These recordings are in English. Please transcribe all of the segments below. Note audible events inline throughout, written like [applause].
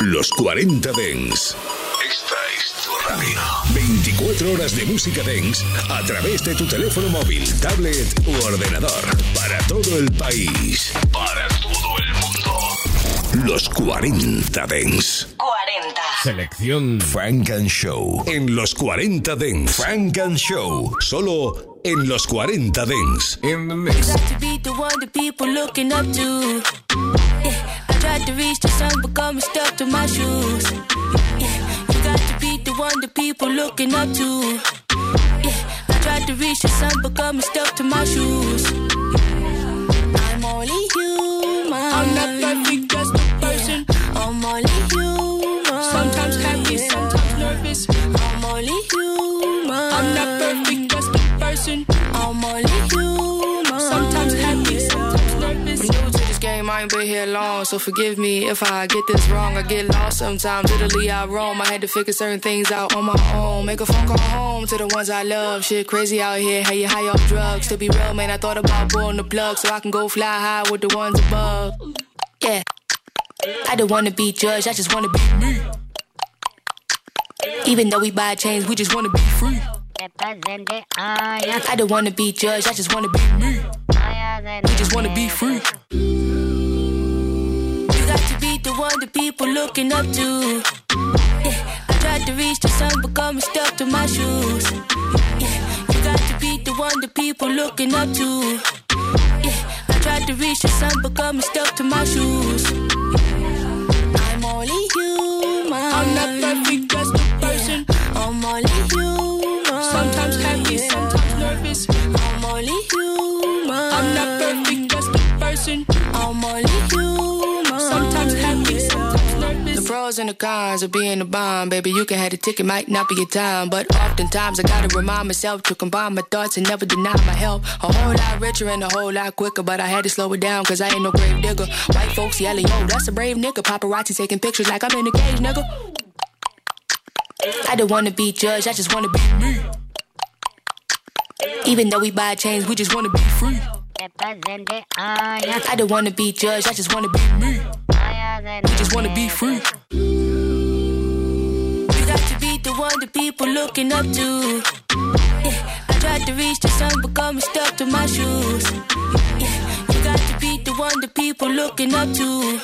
Los 40 Dens. Esta es tu radio. 24 horas de música dance a través de tu teléfono móvil, tablet u ordenador. Para todo el país. Para todo el mundo. Los 40 Dens. 40. Selección Frank and Show. En los 40 Dens. Frank and Show. Solo en los 40 Dens. In the mix. Tried to reach the sun, but got me stuck to my shoes. Yeah, you got to be the one that people looking up to. Yeah, I tried to reach the sun, but got me stuck to my shoes. I'm only human. I'm not perfect, just a person. I'm only human. Sometimes happy, sometimes nervous. I'm only human. I'm not perfect, I ain't been here long, so forgive me if I get this wrong. I get lost sometimes, literally I roam. I had to figure certain things out on my own. Make a phone call home to the ones I love. Shit crazy out here, how you high off drugs. To be real, man, I thought about pulling the plug so I can go fly high with the ones above. Yeah, I don't wanna be judged, I just wanna be me. Even though we buy chains, we just wanna be free. I don't wanna be judged, I just wanna be me. We just wanna be free. The one that people looking up to. Yeah, I tried to reach the sun, but got me stuck to my shoes. Yeah, you got to be the one that people looking up to. Yeah, I tried to reach the sun, but got me stuck to my shoes. I'm only human. I'm not perfect, just a person. I'm only human. Sometimes happy, sometimes nervous. I'm only human. I'm not perfect, just a person. I'm only human. Sometimes happy, sometimes nervous. The pros and the cons of being a bomb, baby. You can have the ticket, might not be your time. But oftentimes I gotta remind myself to combine my thoughts and never deny my help. A whole lot richer and a whole lot quicker, but I had to slow it down cause I ain't no grave digger. White folks yelling, yo, that's a brave nigga. Paparazzi taking pictures like I'm in a cage, nigga. I don't wanna be judged, I just wanna be me. Even though we buy chains, we just wanna be free. I don't wanna be judged, I just wanna be me. We just wanna be free. You got to be the one that people looking up to. Yeah, I tried to reach the sun, but got me stuck to my shoes. Yeah, you got to be the one that people looking up to.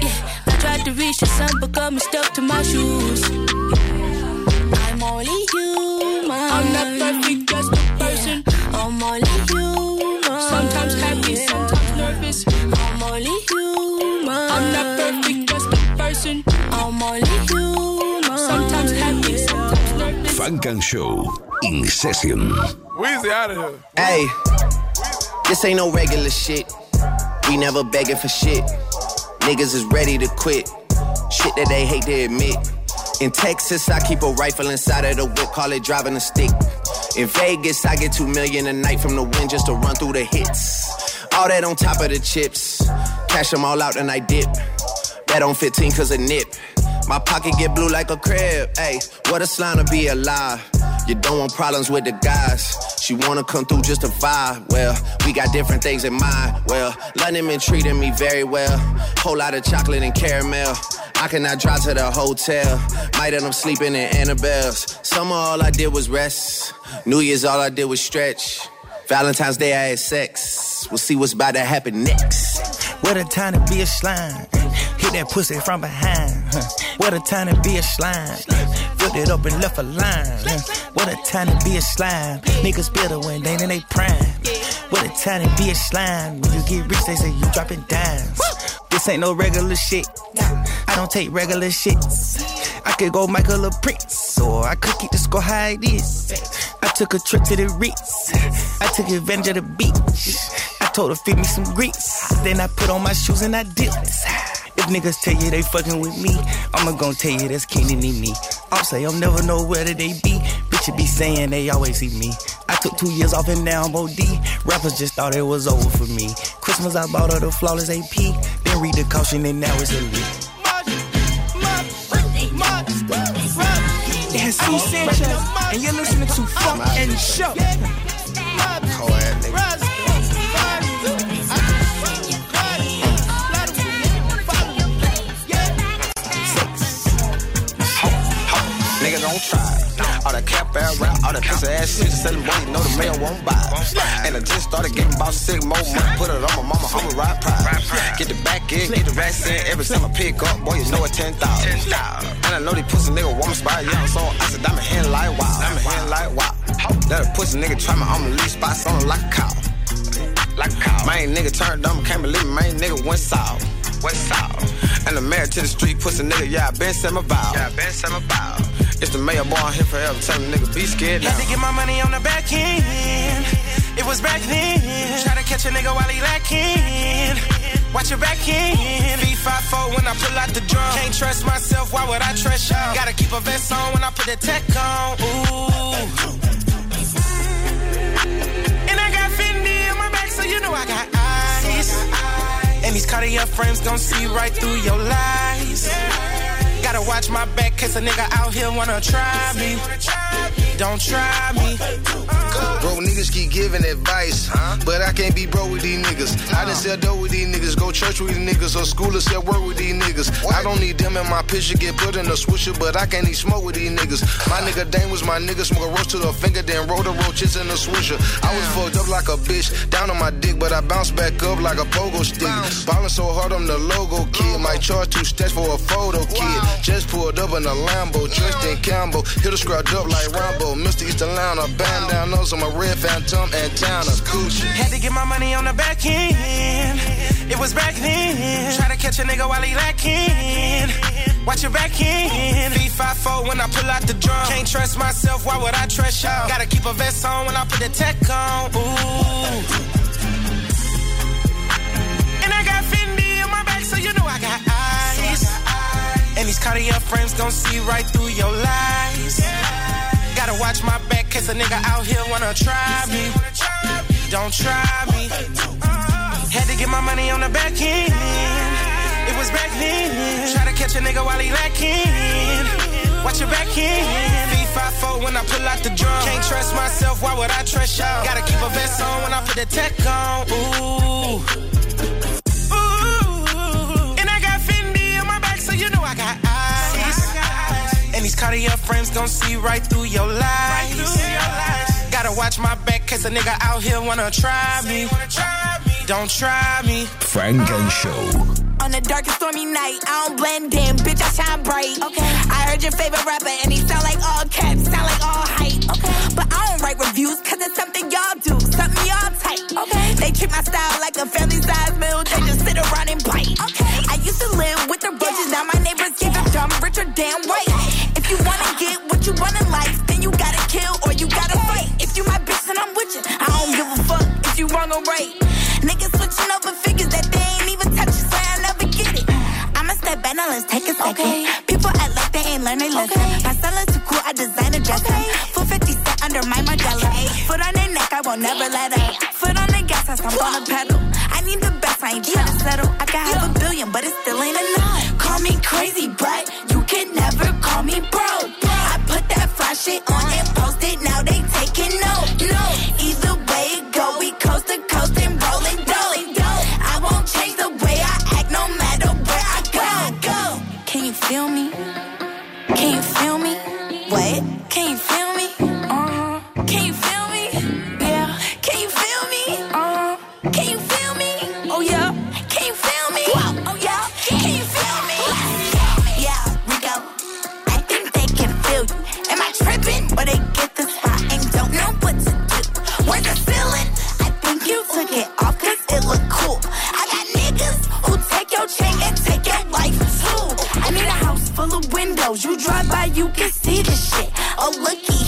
Yeah, I tried to reach the sun, but got me stuck to my shoes. I'm only human. I'm not perfect, just a person. I'm only human. Sometimes happy, sometimes nervous. I'm only human. I'm not perfect, just a person. I'm only human. Sometimes happy, sometimes nervous. Funk and Show. In session. Weezy out of here. Hey, this ain't no regular shit. We never begging for shit. Niggas is ready to quit. Shit that they hate to admit. In Texas, I keep a rifle inside of the whip, call it driving a stick. In Vegas, I get two million a night from the wind just to run through the hits. All that on top of the chips. Cash them all out and I dip. Bet on 15 cause a nip. My pocket get blue like a crib. Hey, what a slime to be alive. You don't want problems with the guys. She wanna come through just to vibe. Well, we got different things in mind. Well, London been treating me very well. Whole lot of chocolate and caramel. I cannot drive to the hotel. Might end up sleeping in Annabelle's. Summer, all I did was rest. New Year's, all I did was stretch. Valentine's Day, I had sex. We'll see what's about to happen next. What a time to be a slime. Hit that pussy from behind. What a time to be a slime. Flipped it up and left a line. What a time to be a slime. Niggas better when they in they prime. What a time to be a slime. When you get rich, they say you dropping dimes. This ain't no regular shit. I don't take regular shits. I could go Michael or Prince, or I could keep the score high it is. I took a trip to the Ritz. I took advantage of the beach. Told her feed me some grits. Then I put on my shoes and I dipped. If niggas tell you they fucking with me, I'ma gon' tell you that's and me. I'll say I'll never know where they be. Bitches be saying they always see me. I took two years off and now I'm OD. Rappers just thought it was over for me. Christmas I bought her the flawless AP. Then read the caution and now it's elite. It's C. Sanchez, and you're listening to Funk and Show. All that cap ass rap, all that pussy ass shit, selling boy, you know the mail won't buy. And I just started getting about six more put it on my mama, I'ma ride pride. Get the back end, get the racks in, every time I pick up, boy, you know it's 10,000. And I know these pussy nigga want me spot so I said, I'm hand like wow, I'm hand like wow. Let a pussy nigga try me, I'm the least spot, on like a cow. Like a cow. Main nigga turned dumb, can't believe me, main nigga went south. Went south. And the mayor to the street, pussy nigga, yeah, I been sent my vow. Yeah, I been sent my vow. It's the mayor boy, I'm here forever, tell the nigga, be scared now. Had to get my money on the back end. It was back then. Try to catch a nigga while he lacking. Watch your back end. V54 when I pull out the drum. Can't trust myself, why would I trust y'all? Gotta keep a vest on when I put the tech on. Ooh. You know I got eyes. And these Cartier frames gon' see right through your lies. Gotta watch my back, cause a nigga out here wanna try me. Don't try me. Bro, niggas keep giving advice, huh? but I can't be bro with these niggas. I done sell dough with these niggas, go church with these niggas, or school or sell work with these niggas. I don't need them in my picture, get put in a swisher, but I can't eat smoke with these niggas. My nigga Dane was my nigga, smoke a roast to the finger, then roll the roaches in a swisher. I was fucked up like a bitch, down on my dick, but I bounced back up like a pogo stick. Ballin' so hard, I'm the logo kid. Might charge two stacks for a photo kid. Just pulled up in a Lambo, dressed in Cambo. Hit a scratch up like Rambo. Mr. East Atlanta, band down nose on my red phantom antenna. Had to get my money on the back end. It was back then. Try to catch a nigga while he lacking. Watch your back end. V54 when I pull out the drum. Can't trust myself, why would I trust y'all? Gotta keep a vest on when I put the tech on. Ooh. And I got Fendi on my back, so you know I got eyes. And these Cartier frames gon' see right through your lies. Gotta watch my back, cause a nigga out here wanna try me. Don't try me. Uh-huh. Had to get my money on the back end. It was back then. Try to catch a nigga while he lacking. Watch your back end. V54 when I pull out the drum. Can't trust myself, why would I trust y'all? Gotta keep a vest on when I put the tech on. Ooh. Cartier frames gon' see right through your lies. Gotta watch my back, cause a nigga out here wanna try me. Don't try me. Funk and Show. On the darkest stormy night, I don't blend in, bitch, I shine bright. Okay. I heard your favorite rapper and he sound like all caps, sound like all hype. Okay. But I don't write reviews cause it's something y'all do, something y'all type. Okay. They treat my style like a family size meal, they just sit around and bite. Okay. I used to live with the roaches, now my neighbors either dumb, rich or damn white. If you wrong or right. Niggas switching over figures that they ain't even touch, so I never get it. I'ma step back, now let's take a second. Okay. People act like they ain't learn their lesson. Okay. My style is too cool, I design a dress Okay. For 50 cent under my Modelo. Foot on their neck, I won't never let up. Foot on the gas, I stomp on the pedal. I need the best, I ain't tryna settle. I got half a billion, but it still ain't enough. Call me crazy, but you can never call me bro. I put that fly shit on and post it, now they taking note.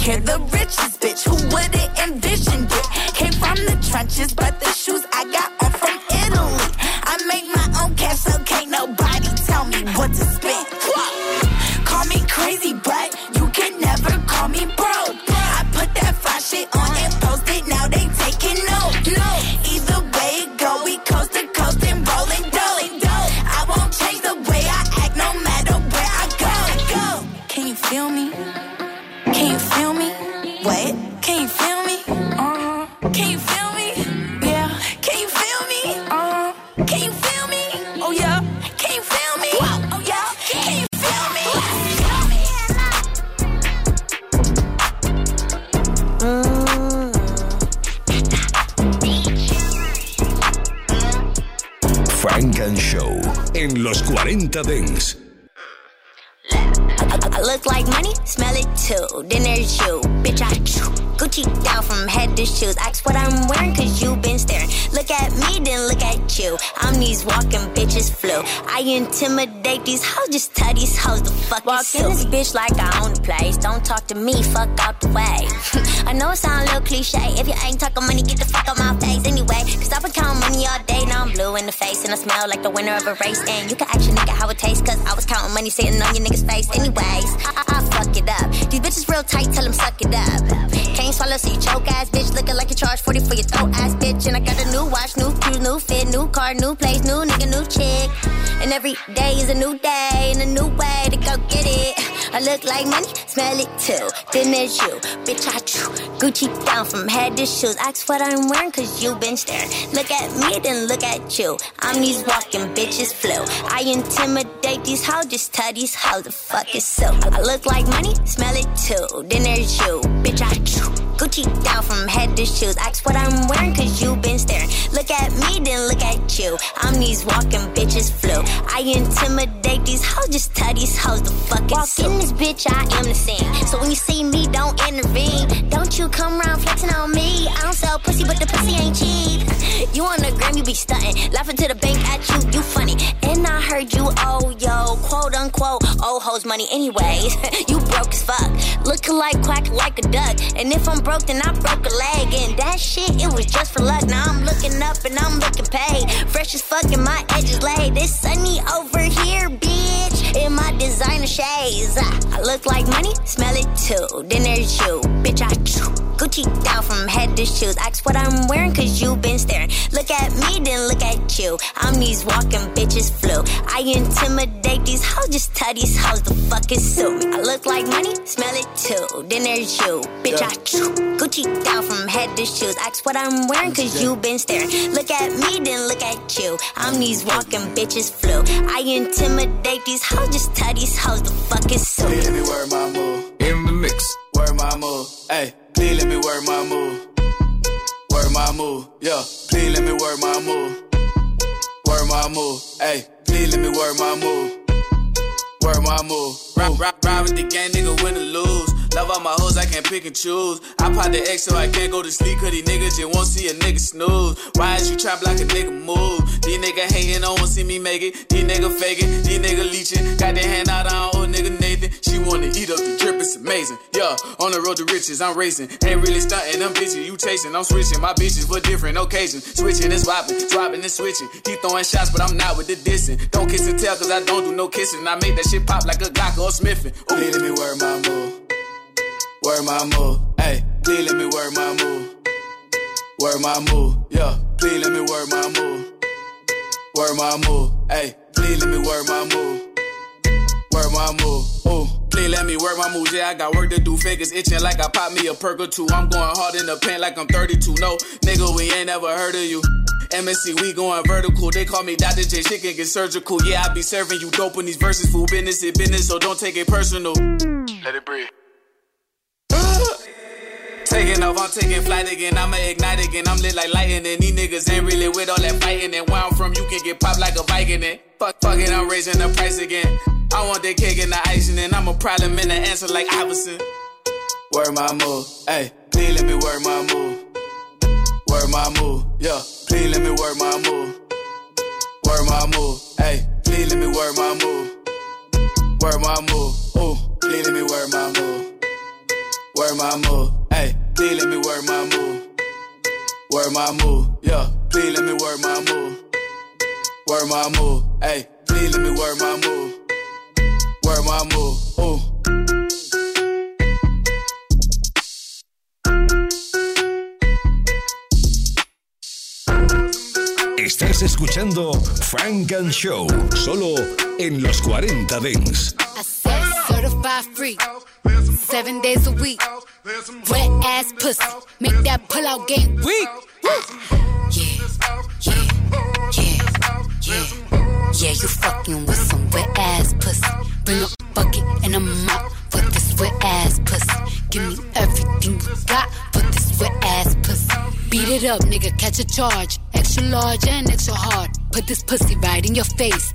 Here, the richest bitch. Who would've intimidate these hoes, just tell these hoes the fuck Walk in this bitch like I own the place. Don't talk to me, fuck out the way. [laughs] I know it sound a little cliche. If you ain't talking money, get the fuck out my face anyway. Cause I've been counting money all day, now I'm blue in the face. And I smell like the winner of a race. And you can actually nigga how it tastes, cause I was counting money sitting on your nigga's face anyways. face. I, I, fuck it up. These bitches real tight, tell them suck it up. Swallow, so you choke ass bitch. Looking like you charge 40 for your throat ass bitch. And I got a new watch, new cruise, new fit, new car, new place, new nigga, new chick. And every day is a new day and a new way to go get it. I look like money, smell it too. Then there's you, bitch. I chew Gucci down from head to shoes. Ask what I'm wearing, cause you been staring. Look at me, then look at you. I'm these walking bitches flu. I intimidate these hoes, just tell these hoes the fuck is so. I look like money, smell it too. Then there's you, bitch. I chew Gucci down from head to shoes. Ask what I'm wearing, cause you been staring. Look at me, then look at you. I'm these walking bitches flu. I intimidate these hoes, just tell these hoes the fuck is Walk in this bitch, I am the same. So when you see me, don't intervene. Don't you come around flexing on me. I don't sell pussy, but the pussy ain't cheap. [laughs] You on the gram, you be stunting. Laughing to the bank at you, you funny. And I heard you, oh, yo, quote unquote, old hoes money anyways. [laughs] you broke as fuck. Looking like quack like a duck. And if I'm broke, then I broke a leg. And that shit, it was just for luck. Now I'm looking up and I'm looking paid. Fresh as fuck and my edges laid. It's sunny over here, bitch. In my designer shades. I look like money, smell it too. Then there's you, bitch. I chew. Gucci down from head to shoes. Ask what I'm wearing, cause you been staring. Look at me, then look at you. I'm these walking bitches flu. I intimidate these hoes, just tell these hoes the fuck is suit me. I look like money, smell it too. Then there's you, bitch. I chew Gucci down from head to shoes. Ask what I'm wearing, cause you been staring. Look at me, then look at you. I'm these walking bitches flu. I intimidate these hoes, just tell these hoes the fuck is suit me. Let me wear my move. In the mix. Wear my move. Hey. Please let me work my move. Work my move, yeah. Please let me work my move. Work my move, hey. Please let me work my move. Work my move. Ride, ride, ride with the gang, nigga, win or lose. Love all my hoes, I can't pick and choose. I pop the X so I can't go to sleep, cause these niggas just won't see a nigga snooze. Why is you trap like a nigga move? These niggas hating, don't want see me make it. These niggas faking, these niggas leeching. Got their hand out on old nigga wanna eat up the drip, it's amazing. Yeah, on the road to riches, I'm racing. Ain't really stunting, them bitches you chasing. I'm switching my bitches for different occasions. Switching and swapping, swapping and switching. He throwing shots, but I'm not with the dissing. Don't kiss and tell, cause I don't do no kissing. I make that shit pop like a Glock or Smithin'. Ooh. Please let me wear my move. Word my move. Hey, please let me work my move. Word my move. Yeah, please let me work my move. Word my move. Hey, please let me work my move. Work my move. Ooh. Let me work my moves, yeah, I got work to do. Figures itching like I pop me a perk or two. I'm going hard in the paint like I'm 32. No, nigga, we ain't never heard of you. MSC, we going vertical. They call me Dr. J, shit can get surgical. Yeah, I be serving you dope in these verses. Full business is business, so don't take it personal. Let it breathe. Uh, taking off, I'm taking flight again. I'ma ignite again. I'm lit like lightning. And these niggas ain't really with all that fighting. And where I'm from, you can get popped like a Viking. And fuck, fuck it, I'm raising the price again. I want that cake and the icing. And I'm a problem in the answer like Iverson. Work my move, hey, please let me work my move. Work my move, yeah, please let me work my move. Work my move, hey, please let me work my move. Work my move, ooh, please let me work my move. Work my move. Hey, please let me work my move. Work my move. Yeah, please let me work my move. Work my move. Hey, please let me work my move. Move. Ooh. Estás escuchando Frank and Show, solo en los 40 Dents. Seven days a week. Wet ass pussy, make that pull out game weak. Yeah, yeah, yeah, yeah. Yeah, you fucking with some wet ass pussy. Bring a bucket and a mop for this wet ass pussy. Give me everything you got for this wet ass pussy. Beat it up, nigga, catch a charge. Extra large and extra hard. Put this pussy right in your face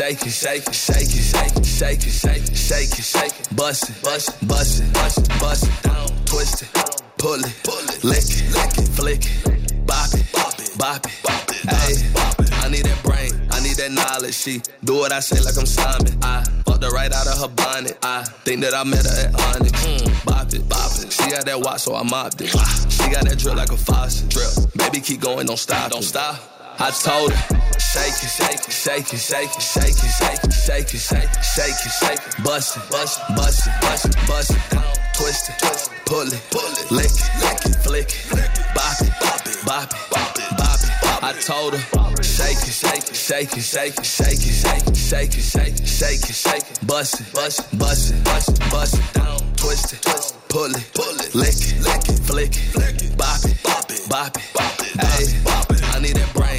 Shake it, shake it, shake it, shake it, shake it, shake it, shake it, shake it, bust it, bust it, bust it, bust it, bust it, down, twist it, pull it, pull it, lick it, lick it, flick it, bop it, bop it, bop it, bop it, ayy. I need that brain, I need that knowledge. She do what I say like I'm Simon. I fucked her right out of her bonnet. I think that I met her at Onyx. Mm, bop it, bop it. She got that watch, so I mopped it. She got that drip like a faucet. Drip, baby, keep going, don't stop, don't stop. I told her, shake it, shake it, shake it, shake it, shake it, shake it, shake it, shake it, shake it, shake it, bust it, bust it, bust it, bust it, bust it, twist it, pull it, pull it, lick it, lick it, flick it, bop it, bop it, bop it, bop it, bop it. I told her, shake it, shake it, shake it, shake it, shake it, shake it, shake it, shake it, shake it, shake it, bust it, bust it, bust it, bust it, bust it, twist it, pull it, pull it, lick it, lick it, flick it, bop it, bop it, bop it, bop it, bop it. I need that brain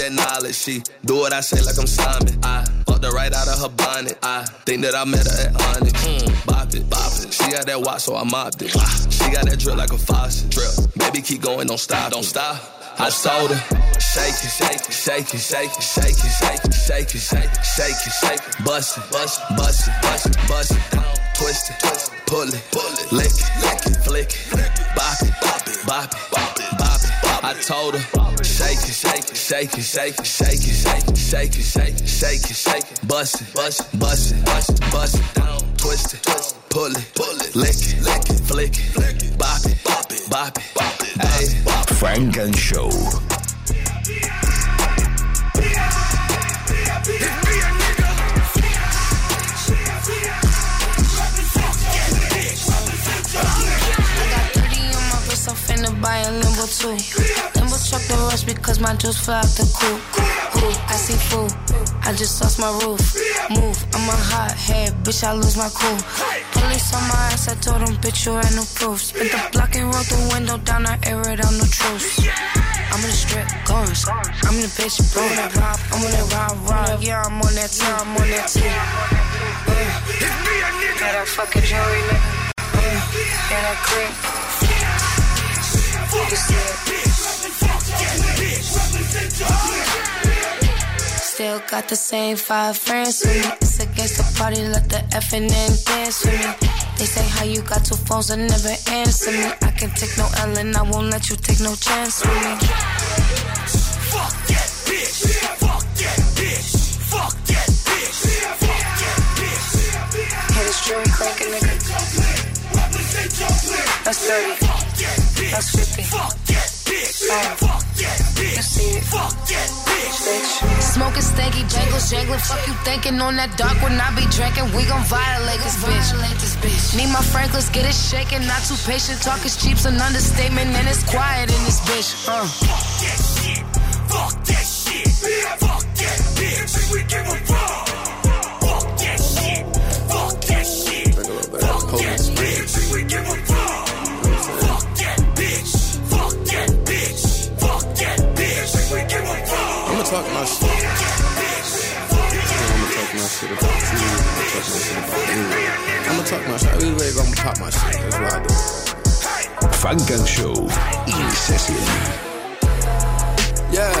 that knowledge. She do what I say like I'm Simon. I fucked her right out of her bonnet. I think that I met her at Onyx. Mm, bop it, bop it. She got that watch, so I mopped it. She got that drip like a faucet. Drip. Baby, keep going, don't stop, don't stop. I told her, shake it, shake it, shake it, shake it, shake it, shake it, shake it, shake it, shake it, shake it, bust it, bust it, bust it, bust it, bust it, twist it, pull it, pull it, lick it, lick it, flick it, bop it, bop it, bop it, bop it, bop it. I told her, shake it, shake it, shake it, shake it, shake it, shake it, shake it, shake it, shake it, shake it, bust it, bust it, bust it, bust it, bust it, down, twist it, pull it, pull it, lick it, lick it, flick it, bop it, bop it, bop it, bop it, bop it. Funk and Show. Buy a limbo too. Limbo truck the rush because my juice fell out the coop. I see food. I just lost my roof. Move, I'm a hot head, bitch. I lose my cool. Police on my ass, I told them, bitch, you ain't no proof. Spent the block and rolled the window down, I air it out, no truth. I'm in the strip, guns. I'm in the bitch, bro. That rob, I'm on that rob, rob. Yeah, I'm on that time, I'm on that. Uh, yeah, that fucking jewelry, nigga. Yeah, that creep. Still got the same five friends with me. It's against the party, let the effing and dance with me. They say how you got two phones and never answer me. I can take no L and I won't let you take no chance with me. Fuck that bitch. Fuck that bitch. Fuck that bitch. Fuck that bitch. Hey, it's true, crank a nigga. That's 30. That's 50. Fuck that bitch. Smoking stanky jangles, jangling. Fuck you thinking on that dark when I be drinking. We gon' violate this bitch. Need my Franklins, get it shaking. Not too patient. Talk is cheap's an understatement, and it's quiet in this bitch. Uh. Fuck that shit. Fuck that shit. Fuck that bitch. We give a fuck. Fuck that shit. Fuck that shit. Fuck that bitch. Talk my shit. I'ma talk my shit about you. I'ma talk my shit about. I'ma talk my shit. I really ready to go. I'ma pop my shit. That's what I do. Funk and Show in session. Yeah.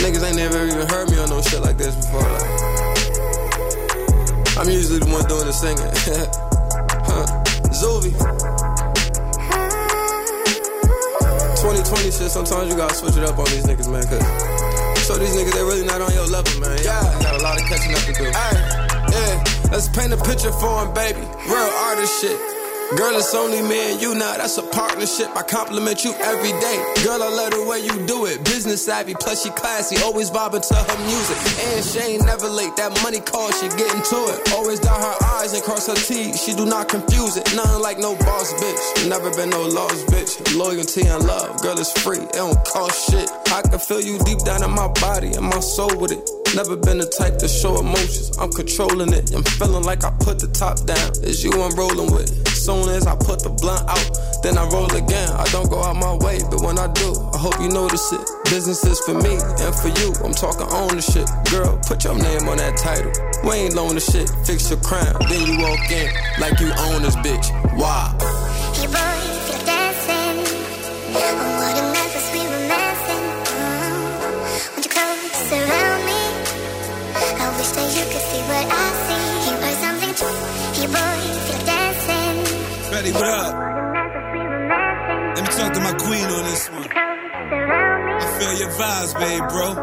Niggas ain't never even heard me on no shit like this before. Like, I'm usually the one doing the singing. [laughs] huh. Zuvi. 2020 shit, sometimes you gotta switch it up on these niggas, man, cause show these niggas they really not on your level, man. Yeah, got a lot of catching up to do. Yeah, let's paint a picture for him, baby. Real artist shit. Girl, it's only me and you now, that's a partnership. I compliment you every day. Girl, I love the way you do it. Business savvy, plus she classy, always bobbing to her music. And she ain't never late, that money call, she getting to it. Always dot her eyes and cross her T's, she do not confuse it. Nothing like no boss bitch, never been no lost bitch. Loyalty and love, girl, it's free, it don't cost shit. I can feel you deep down in my body and my soul with it. Never been the type to show emotions. I'm controlling it. I'm feeling like I put the top down. It's you I'm rolling with. Soon as I put the blunt out, then I roll again. I don't go out my way, but when I do, I hope you notice it. Business is for me and for you. I'm talking ownership. Girl, put your name on that title. We ain't loan the shit. Fix your crown. Then you walk in like you own this bitch. Wow. Dancing, what up? Let me talk to my queen on this one. I feel your vibes, babe, bro.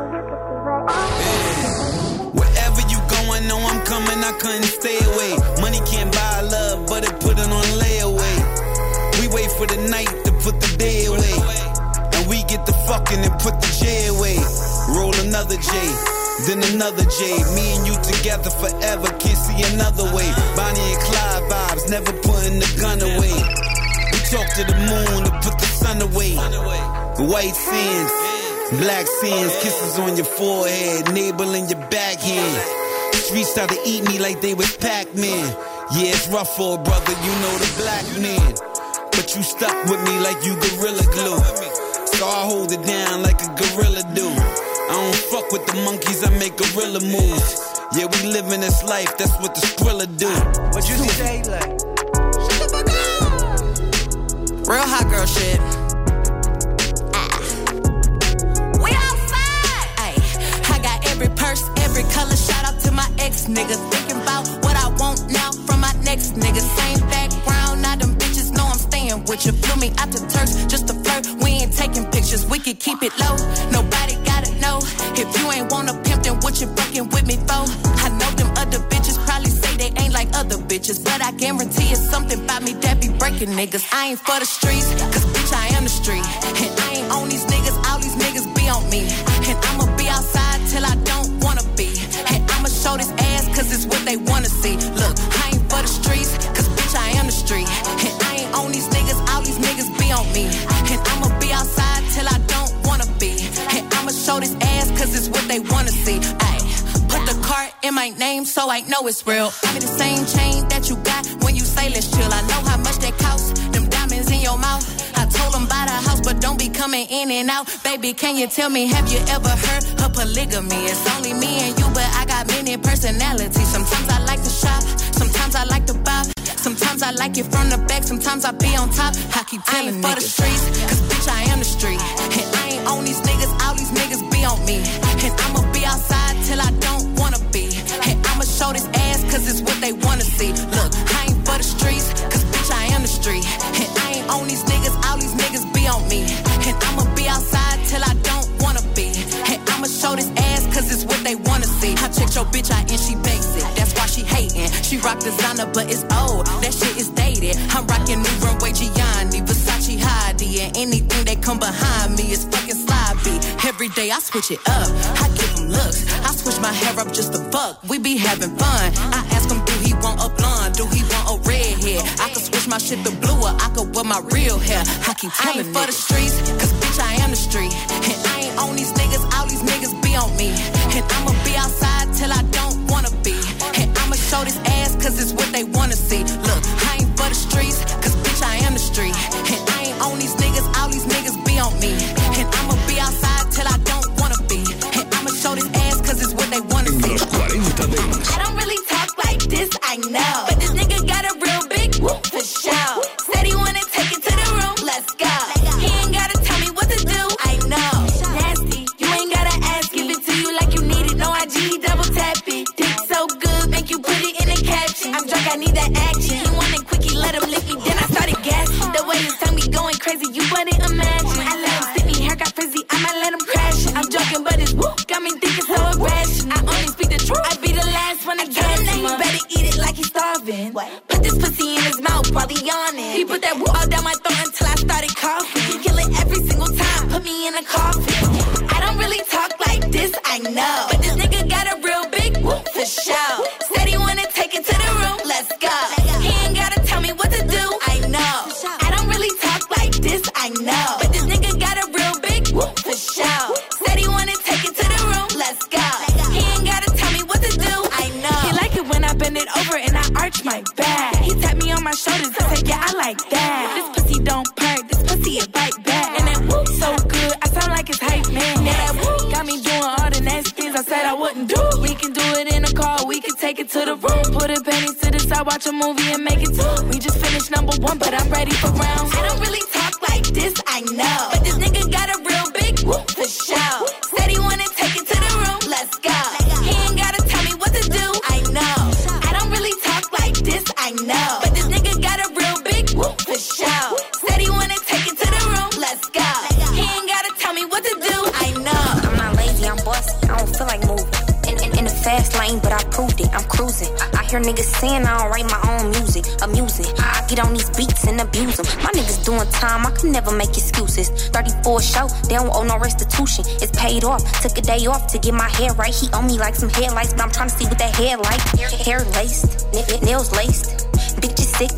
Wherever you going, know I'm coming, I couldn't stay away. Money can't buy love, but it put it on layaway. We wait for the night to put the day away. And we get the fucking and put the J away. Roll another J, then another J. Me and you together forever, can't see another way. Bonnie and Clyde vibes, never putting the gun away. We talk to the moon to put the sun away. White sins, black sins, kisses on your forehead, navel in your backhand. Streets start to eat me like they was Pac-Man. Yeah, it's rough for a brother, you know the black man. But you stuck with me like you gorilla glue. So I hold it down like a gorilla do. I don't fuck with the monkeys, I make gorilla moves. Yeah, we living this life, that's what the skrilla do. What you say, like? Real hot girl shit. Ah. We outside. Ay, I got every purse, every color. Shout out to my ex nigga. Thinking about what I want now from my next nigga. Same background, now them bitches know I'm staying with you. Flew me out to Turks just to flirt. We ain't taking pictures, we can keep it low. Nobody gotta know. If you ain't wanna pimp, then what you fucking with me for? Like other bitches. But I guarantee it's something about me that be breaking niggas. I ain't for the streets, cause bitch, I am the street. And I ain't on these niggas, all these niggas be on me. So I know it's real. Give me the same chain that you got when you say let's chill. I know how much that costs, them diamonds in your mouth. I told them buy the house, but don't be coming in and out. Baby, can you tell me, have you ever heard of polygamy? It's only me and you, but I got many personalities. Sometimes I like to shop, sometimes I like to bop, sometimes I like it from the back, sometimes I be on top. I keep telling I ain't for the streets, cause bitch, I am the street. And I ain't on these niggas, all these niggas be on me. And I'ma be outside till I don't show this ass cause it's what they wanna see. Look, I ain't for the streets, cause bitch, I am the street. And I ain't on these niggas, all these niggas be on me. And I'ma be outside till I don't wanna be. And I'ma show this ass cause it's what they wanna see. I checked your bitch out and she bakes it. That's why she hating. She rock designer, but it's old. That shit is dated. I'm rocking new runway Gianni, Versace Heidi, and anything that come behind Every day I switch it up. I give him looks. I switch my hair up just to fuck. We be having fun. I ask him, do he want a blonde? Do he want a red hair? I could switch my shit to blue or I could wear my real hair. I keep telling for the streets, cause bitch, I am the street. And I ain't on these niggas, all these niggas be on me. Get on these beats and abuse them. My niggas doing time, I can never make excuses. 34 show, they don't owe no restitution. It's paid off. Took a day off to get my hair right. He owe me like some headlights, but I'm trying to see what that hair like. Hair laced, nails laced. Bitches sick,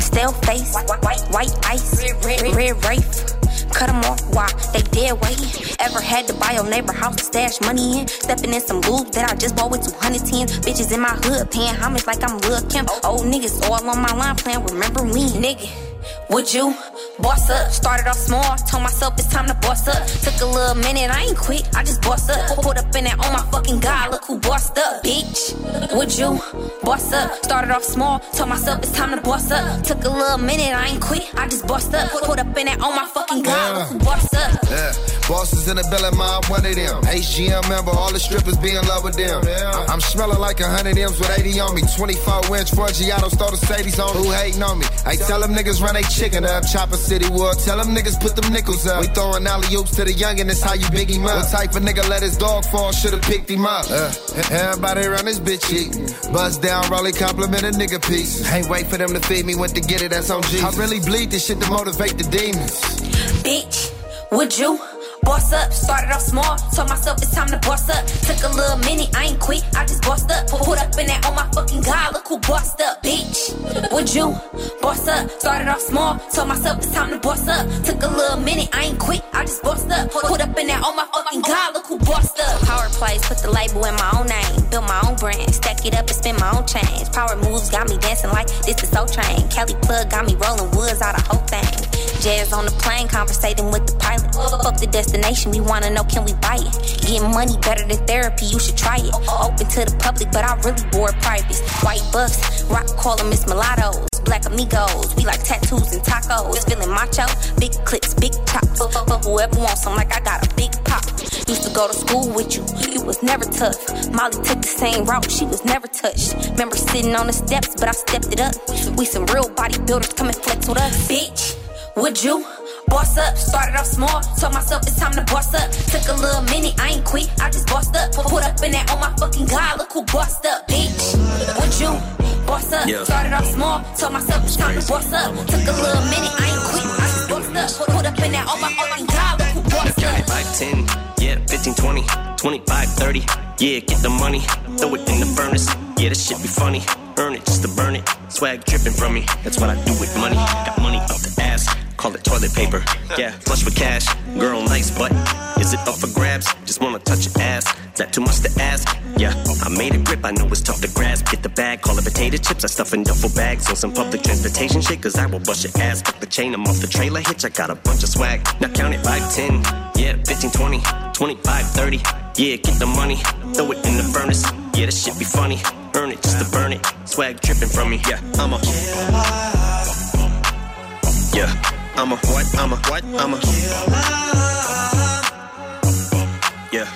stale face. White, white, white ice, red, red, red Wraith. Cut them off, why? They dead waiting. Ever had to buy your neighbor house to stash money in? Stepping in some lube that I just bought with 210. Bitches in my hood paying homage like I'm Lil Kim. Old niggas all on my line playing, remember me, nigga. Would you boss up? Started off small, told myself it's time to boss up. Took a little minute, I ain't quit, I just boss up. Pulled up in that, oh my fucking god, look who bossed up, bitch. Would you boss up? Started off small, told myself it's time to boss up. Took a little minute, I ain't quit, I just bossed up. Pulled up in that, oh my fucking god, look who bossed up. Yeah, bosses in the belly, my one of them. HGM member, all the strippers be in love with them. I- I'm smelling like a hundred M's with 80 on me. 24 inch Forgiato, stole the Sadie's on. Who hating on me? I tell them niggas run they chicken up. Chopper City World, tell them niggas put them nickels up. We throwing alley oops to the youngin', that's how you big him up. What type of nigga let his dog fall? Should've picked him up. Uh, everybody around this bitch eating. Bust down, Raleigh compliment a nigga piece. Ain't wait for them to feed me, went to get it, that's on G. I really bleed this shit to motivate the demons. Bitch, would you? Boss up, started off small, told myself it's time to boss up. Took a little minute, I ain't quit, I just bossed up. Put up in that, oh my fucking god, look who bossed up, bitch. Would you? Boss up, started off small, told myself it's time to boss up. Took a little minute, I ain't quit, I just bossed up. Put up in that, oh my fucking god, look who bossed up. Power plays, put the label in my own name, built my own brand, stack it up and spend my own change. Power moves got me dancing like this is so train. Kelly plug got me rolling woods out of whole thing. Jazz on the plane, conversating with the pilot. Fuck the destination, we wanna know can we buy it? Getting money better than therapy, you should try it. Open to the public, but I really bored privates. White bucks, rock call them Miss Mulattoes. black amigos. We like tattoos and tacos. Feeling macho, big clips, big chops. For whoever wants some, like I got a big pop. Used to go to school with you, you was never tough. Molly took the same route, she was never touched. Remember sitting on the steps, but I stepped it up. We some real bodybuilders, come and flex with us. Bitch, would you? Boss up, started off small, told myself it's time to boss up. Took a little minute, I ain't quit, I just bossed up. Put up in that, oh my fucking god, look who bossed up, bitch. Would you? Boss up, Yeah. started off small, told myself it's time to boss up. Took a little minute, I ain't quit, I just bossed up. Put up in that, oh my fucking god, look who bossed up. it 5, 10, yeah, 15, 20, 25, 30. Yeah, get the money, throw it in the furnace. Yeah, this shit be funny. Earn it just to burn it. Swag dripping from me. That's what I do with money. Got money up the ass. Call it toilet paper. Yeah, flush with cash. Girl, nice, but is it up for grabs? Just wanna touch your ass. Is that too much to ask? Yeah, I made a grip. I know it's tough to grasp. Get the bag, call it potato chips. I stuff in duffel bags on some public transportation shit. Cause I will bust your ass. Fuck the chain, I'm off the trailer hitch. I got a bunch of swag. Now count it 5, 10, yeah, 15, 20, 25, 30. Yeah, get the money, throw it in the furnace. Yeah, this shit be funny. Earn it just to burn it. Swag dripping from me. Yeah, I'm a. Yeah, I'm a what? I'm a what? I'm a. Yeah,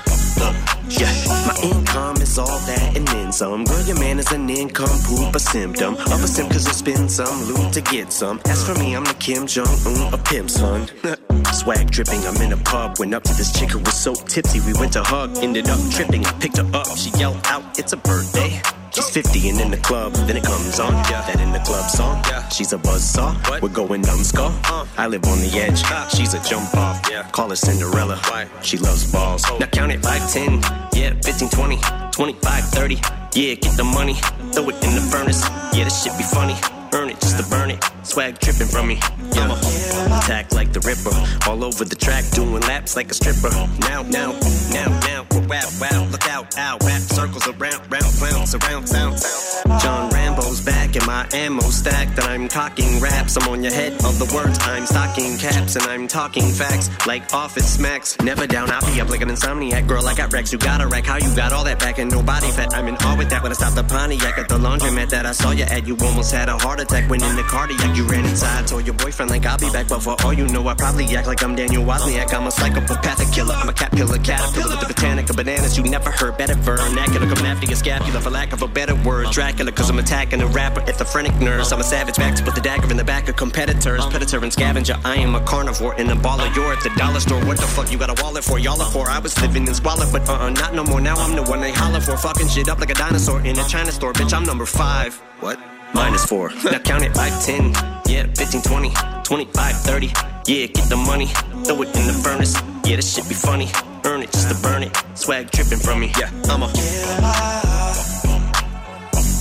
yeah. My income is all that and then some. Girl, your man is an income poop, a symptom of a sim, cause you spend some loot to get some. As for me, I'm the Kim Jong Un, a pimp son. [laughs] Swag dripping, I'm in a pub. Went up to this chick who was so tipsy, we went to hug. Ended up tripping, I picked her up. She yelled out, It's a birthday. She's 50 and in the club, then it comes on. Yeah. That in the club song. Yeah. She's a buzz buzzsaw. We're going numbskull. Uh. I live on the edge. Uh. She's a jump off. Yeah. Call her Cinderella. Why? She loves balls. Oh. Now count it 5, 10, yeah, 15, 20, 25, 30. Yeah, get the money, throw it in the furnace. Yeah, this shit be funny. Earn it just to burn it. Swag dripping from me. Yeah. Attack like the Ripper. All over the track, doing laps like a stripper. Now, now, now, now. Wow, wow, look out, ow, wrap circles around, round, round, surround, sound, sound. John Rambo's back in my ammo stack that I'm cocking raps. I'm on your head of the words. I'm stocking caps and I'm talking facts like office smacks. Never down, I'll be up like an insomniac. Girl, I got Rex, you got a wreck. How you got all that back and no body fat? I'm in awe with that when I stopped the Pontiac at the laundromat that I saw you at. You almost had a heart attack when in the cardiac. You ran inside, told your boyfriend like I'll be back. But for all you know, I probably act like I'm Daniel Wozniak. I'm a psychopathic killer. I'm a caterpillar, caterpillar with the botanica bananas you never heard. Better vernacular, Come after your scapula for lack of a better word. Dracula, cause I'm attacking a rapper at the phrenic nerves. I'm a savage back to put the dagger in the back of competitors. Predator and scavenger, I am a carnivore and a baller. You're at the dollar store. What the fuck you got a wallet for? Y'all are for. I was living in squalor, but uh uh, not no more. Now I'm the one they holler for. Fucking shit up like a dinosaur in a China store. Bitch, I'm number five. What? Minus four. [laughs] now count it 5, 10, yeah, 15, 20, 25, 30. Yeah, get the money, throw it in the furnace. Yeah, this shit be funny. Earn it just to burn it. Swag dripping from me. Yeah, I'm a.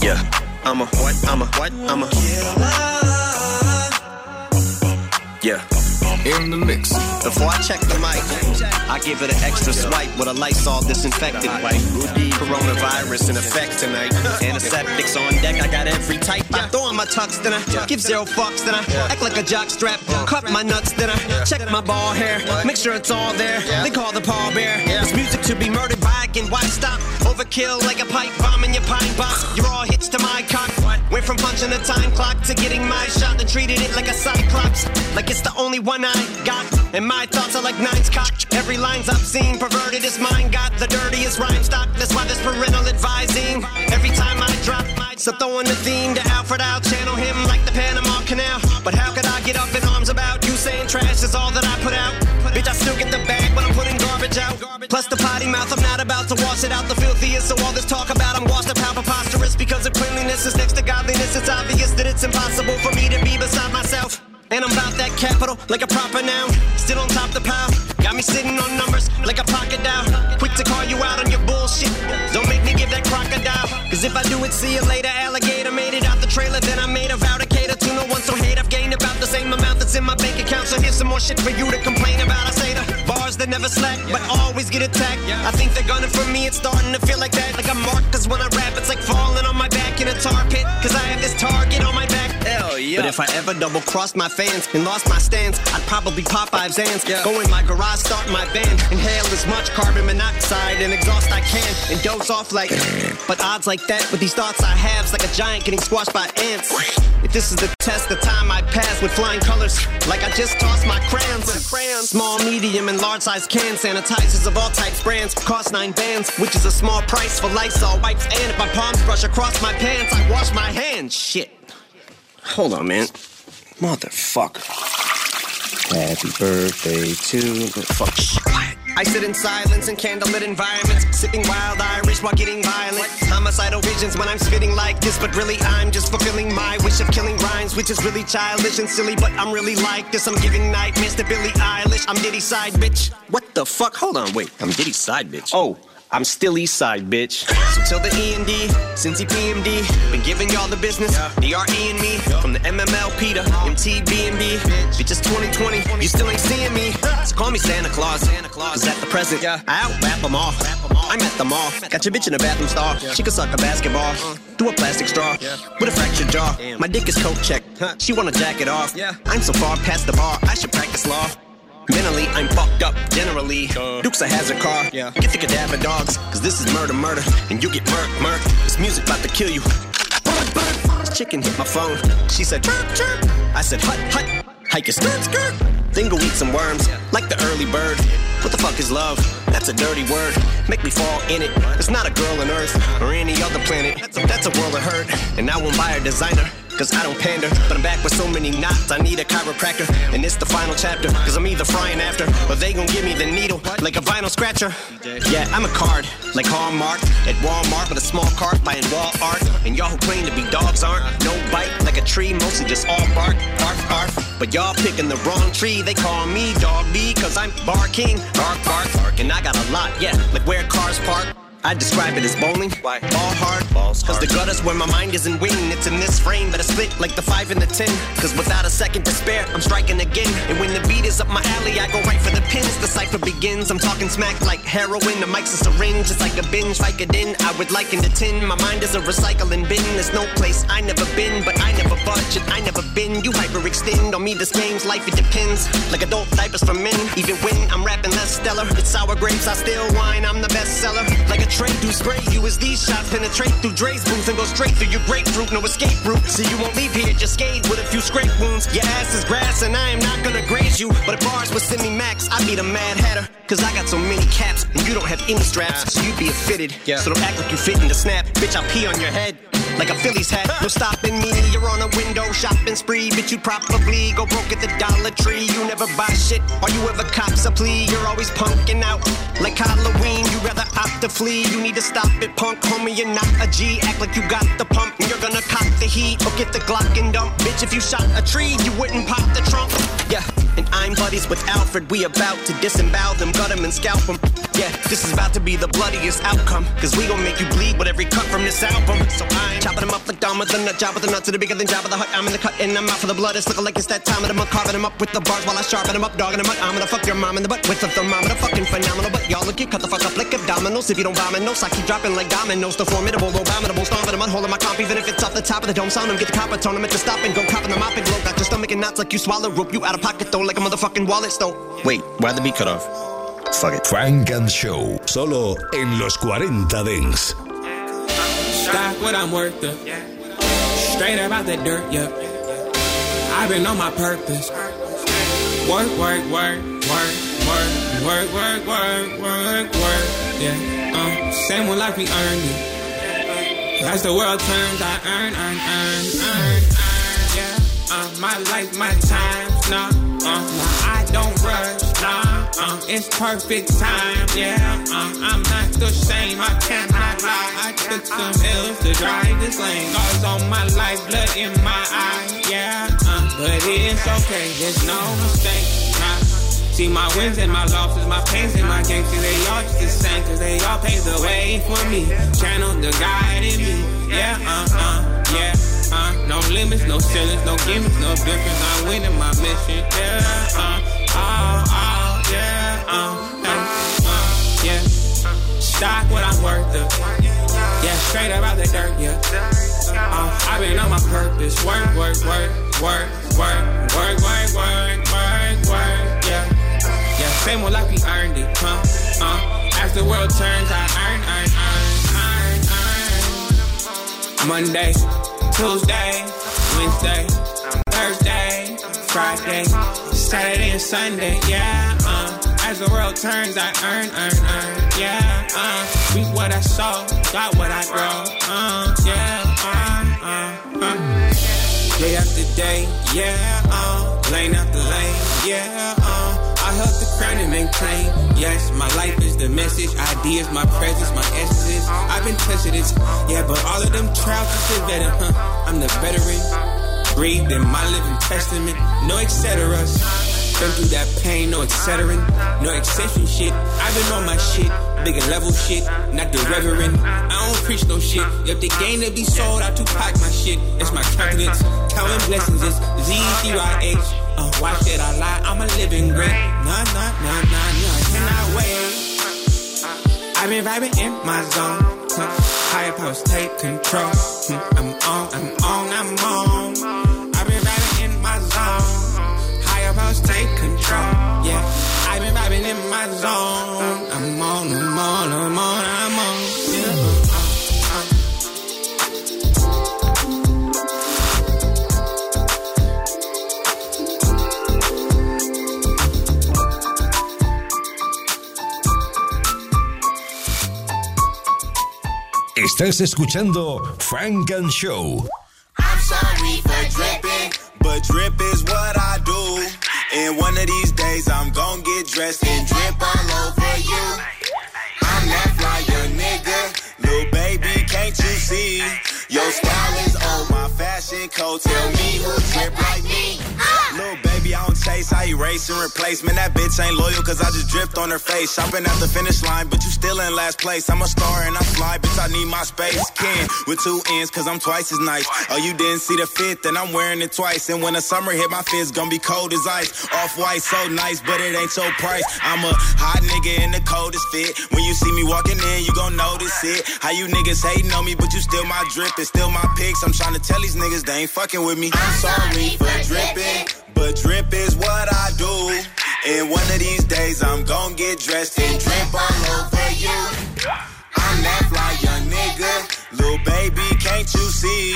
Yeah, I'm a what? I'm a what? I'm a. Yeah. In the mix. Before I check the mic, I give it an extra swipe with a Lysol disinfectant wipe. Coronavirus in effect tonight. Antiseptics on deck, I got every type. I throw on my tux, then I give zero fucks, then I act like a jock strap. Cut my nuts, then I check my ball hair. Make sure it's all there. They call the Paul Bear. It's music to be murdered by again. Why stop? Overkill like a pipe bomb in your pine box. You're all hits to my cock. Went from punching the time clock to getting my shot and treated it like a cyclops. Like it's the only one I got. And my thoughts are like nines cocked. Every line's obscene, perverted as mine. Got the dirtiest rhyme stock. That's why there's parental advising. Every time I drop my so throwing the theme to Alfred, I'll channel him like the Panama Canal. But how could I get up in arms about you saying trash is all that I put out? Bitch, I still get the bag, but I'm putting garbage out. Plus the potty mouth, I'm not about to wash it out. The filthiest, so all this talk about I'm washed up how preposterous. Because if cleanliness is next to godliness, it's obvious that it's impossible for me to be beside myself. And I'm about that capital like a proper noun. Still on top the pile. Got me sitting on numbers like a pocket dial. Quick to call you out on your bullshit. Don't make me give that crocodile. Cause if I do it, see you later. Alligator made it out the trailer. Then I made a vow to about the same amount that's in my bank account. So here's some more shit for you to complain about. I say the bars that never slack, but always get attacked. I think they're gunning for me. It's starting to feel like that. Like I'm marked. Cause when I rap, it's like falling on my back in a tar pit. Cause I have this target on my back. Hell yeah. But if I ever double crossed my fans and lost my stance, I'd probably pop five Zans. Go in my garage, start my van, inhale as much carbon monoxide and exhaust I can, and doze off like. [laughs] but odds like that with these thoughts I have, have's like a giant getting squashed by ants. If this is the test, the time I pass with flying colors, like I just tossed my crayons. Small, medium, and large size cans, sanitizers of all types, brands, cost nine bands, which is a small price for Lysol wipes. And if my palms brush across my pants, I wash my hands. Shit. Hold on, man. Motherfucker. Happy birthday to the fuck. I sit in silence in candlelit environments, sipping wild Irish while getting violent. Homicidal visions when I'm spitting like this, but really I'm just fulfilling my wish of killing rhymes, which is really childish and silly, but I'm really like this. I'm giving nightmares to Billie Eilish. I'm Diddy side bitch. What the fuck? Hold on, wait. I'm Diddy side bitch. Oh. I'm still East Side, bitch. So till the E and D, since he PMD, been giving y'all the business. DRE and me, from the MMLP to MTB&B. Bitches 2020, you still ain't seeing me. So call me Santa Claus. Santa Claus is at the present. I out rap them all. I'm at the mall. Got your bitch in a bathroom stall. She can suck a basketball uh. through a plastic straw with a fractured jaw. My dick is coat check. She wanna jack it off. I'm so far past the bar. I should practice law. Mentally, I'm fucked up, generally. Uh. Duke's a hazard car. Get the cadaver dogs, cause this is murder, murder. And you get murk, murk. This music about to kill you. This chicken hit my phone. She said, chirp, chirp. I said, hut, hut. Hike your skirt, skirt. Then go eat some worms, like the early bird. What the fuck is love? That's a dirty word. Make me fall in it. It's not a girl on Earth or any other planet. That's a, that's a world of hurt. And I won't buy a designer. Cause I don't pander, but I'm back with so many knots. I need a chiropractor, and it's the final chapter. Cause I'm either frying after, or they gon' give me the needle like a vinyl scratcher. Yeah, I'm a card, like Hallmark, at Walmart with a small cart buying wall art. And y'all who claim to be dogs aren't. No bite, like a tree, mostly just all bark, bark, bark. But y'all picking the wrong tree, they call me Dog B, cause I'm barking, bark, bark, bark. And I got a lot, yeah, like where cars park. I describe it as bowling. Why? Ball hard. Balls Cause the gutter's where my mind isn't winning. It's in this frame, but I split like the five and the ten. Cause without a second to spare, I'm striking again. And when the beat is up my alley, I go right for the pins. The cipher begins. I'm talking smack like heroin. The mic's a syringe. It's like a binge. Vicodin. I would liken the tin. My mind is a recycling bin. There's no place I never been, but I never budge and I never been. You hyperextend on me. This game's life, it depends. Like adult diapers for men. Even when I'm rapping less stellar, it's sour grapes. I still wine. I'm the best seller. Like a tray do spray you as these shots penetrate through Dre's booth and go straight through your grapefruit. No escape route, so you won't leave here just scathed with a few scrape wounds. Your ass is grass and I am not gonna graze you. But if bars was semi max, I'd be the mad hatter. Cause I got so many caps and you don't have any straps, so you'd be a fitted. So don't act like you fit in the snap. Bitch, I'll pee on your head. Like a Phillies hat, no stopping me. You're on a window shopping spree, bitch. you'd probably go broke at the Dollar Tree. You never buy shit, or you ever cops a plea. You're always punking out like Halloween. You rather opt to flee. You need to stop it, punk, homie. You're not a G. Act like you got the pump, and you're gonna cop the heat or get the Glock and dump. Bitch, if you shot a tree, you wouldn't pop the trunk. Yeah, and I'm buddies with Alfred. We about to disembowel them, gut them, and scalp them. Yeah, this is about to be the bloodiest outcome. Cause we gon' make you bleed with every cut from this album. So I'm chopping them up like Dom with the nut job with the nuts to the bigger than job of the hut. I'm in the cut and I'm out for the blood. It's looking like it's that time of the month. Carving them up with the bars while I sharpen them up, dogging them up. I'm gonna fuck your mom in the butt with a thermometer. Fucking phenomenal. But y'all look, you cut the fuck up like abdominals. If you don't vomit, no, I keep dropping like dominoes. The formidable, abominable, stomping them, unholding my comp. Even if it's off the top of the dome, sound them. Get the copper tone them at the stop and go copping them up and glow. Got your stomach and knots like you swallow rope. You out of pocket though, like a motherfucking wallet stone. Wait, why'd the beat cut off? Fuck it. Funk and Show, solo en los 40 Dance. Stock what I'm worth of. Straight up out the dirt, yeah. I've been on my purpose. Work, work, work, work, work, work, work, work, work, work. Yeah, uh, same one like we earned it. As the world turns, I earn, earn, earn, earn, earn. Yeah, uh, my life, my time, nah, I don't rush, nah, uh, it's perfect time, yeah, uh, I'm not same, I cannot lie. I took some L's to drive this lane, scars on my life, blood in my eye, yeah, uh, but it's okay, there's no mistake, nah. See my wins and my losses, my pains and my gains, see they all just the same, cause they all pave the way for me. Channel the guide in me, yeah, uh, uh, yeah, uh, no limits, no ceilings, no gimmicks, no difference. I'm winning my mission, yeah, uh, oh, oh, yeah, uh, uh, yeah. Stock what I'm worth of, yeah, straight up out the dirt, yeah. Uh, I've been on my purpose, work, work, work, work, work, work, work, work, work, work, yeah. Yeah, same old life, we earned it, huh, uh. As the world turns, I earn, earn, earn, earn, earn. Monday. Tuesday, Wednesday, Thursday, Friday, Saturday and Sunday, yeah. Uh, as the world turns, I earn, earn, earn, yeah. Uh, reap what I sow, got what I grow, uh, yeah. Uh, uh, uh. Day after day, yeah. Uh, lane after lane, yeah. Uh, help the crown and maintain. Yes, my life is the message. Ideas, my presence, my essences. I've been tested this, yeah, but all of them trials is better, huh? I'm the veteran breathed in my living testament. No etceteras. Been through that pain, no etc. No exception shit. I've been on my shit. Bigger level shit, not the reverend. I don't preach no shit. If the game to be sold, I to pack my shit. It's my confidence. Counting blessings, it's Z-C-Y-H. Uh, watch that I lie, I'm a living great. Nah, nah, nah, nah, nah, I cannot wait. I've been vibing in my zone. Higher powers take control. Hmm. I'm on, I'm on, I'm on in. I'm on, I'm on, I'm on, I'm on. Yeah. Estás escuchando Funk and Show. I'm sorry for dripping, but drip is what I do. And one of these days I'm gon' get dressed and drip all over you. I'm that flyer nigga, little baby, can't you see? Your style is on my fashion code. Tell me who drip like me. Little baby, chase, I erase and replace. Man, that bitch ain't loyal, cause I just dripped on her face. Shopping at the finish line, but you still in last place. I'm a star and I fly, bitch, I need my space. Ken with two ends, cause I'm twice as nice. Oh, you didn't see the fit, then I'm wearing it twice. And when the summer hit, my fit's gonna be cold as ice. Off white, so nice, but it ain't your price. I'm a hot nigga in the coldest fit. When you see me walking in, you gon' notice it. How you niggas hating on me, but you still my drip, it's still my pics. I'm trying to tell these niggas they ain't fucking with me. I'm sorry for dripping. But drip is what I do. And one of these days I'm gon' get dressed and drip all over you. I'm that fly young nigga. Little baby, can't you see?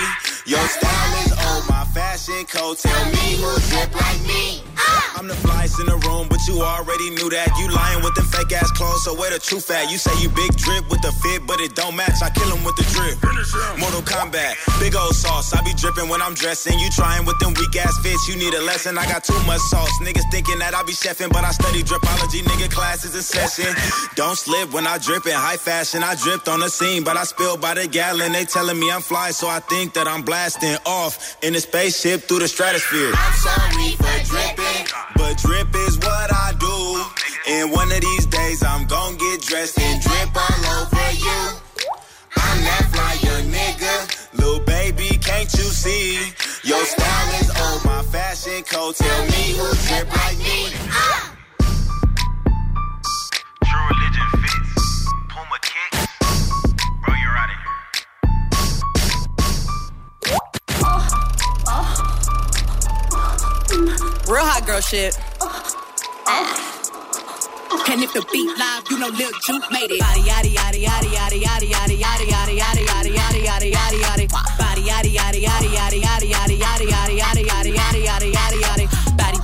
Your style is on my fashion code. Tell me who drip like me. I'm the flyest in the room, but you already knew that. You lying with the fake ass clothes, so where the truth at? You say you big drip with the fit, but it don't match. I kill him with the drip. Mortal Kombat, big old sauce. I be dripping when I'm dressing. You trying with them weak ass fits, you need a lesson. I got too much sauce. Niggas thinking that I be chefing, but I study dripology. Nigga classes in session. Don't slip when I drip in high fashion. I dripped on the scene, but I spilled by the gallon. They telling me I'm fly, so I think that I'm blasting off in a spaceship through the stratosphere. I'm sorry for dripping. But drip is what I do. And one of these days I'm gon' get dressed and drip all over you. I'm that fly young nigga. Little baby, can't you see? Your style is on my fashion code. Tell me who drip like me. Girl shit. And if the beat live, you know Lil Juke made it. Body yaddy yaddy yaddy yaddy yaddy yaddy yaddy yaddy yaddy yaddy yaddy yaddy yaddy yaddy. Body yaddy yaddy yaddy yaddy yaddy yaddy yaddy yaddy yaddy yaddy yaddy yaddy yaddy yaddy. Body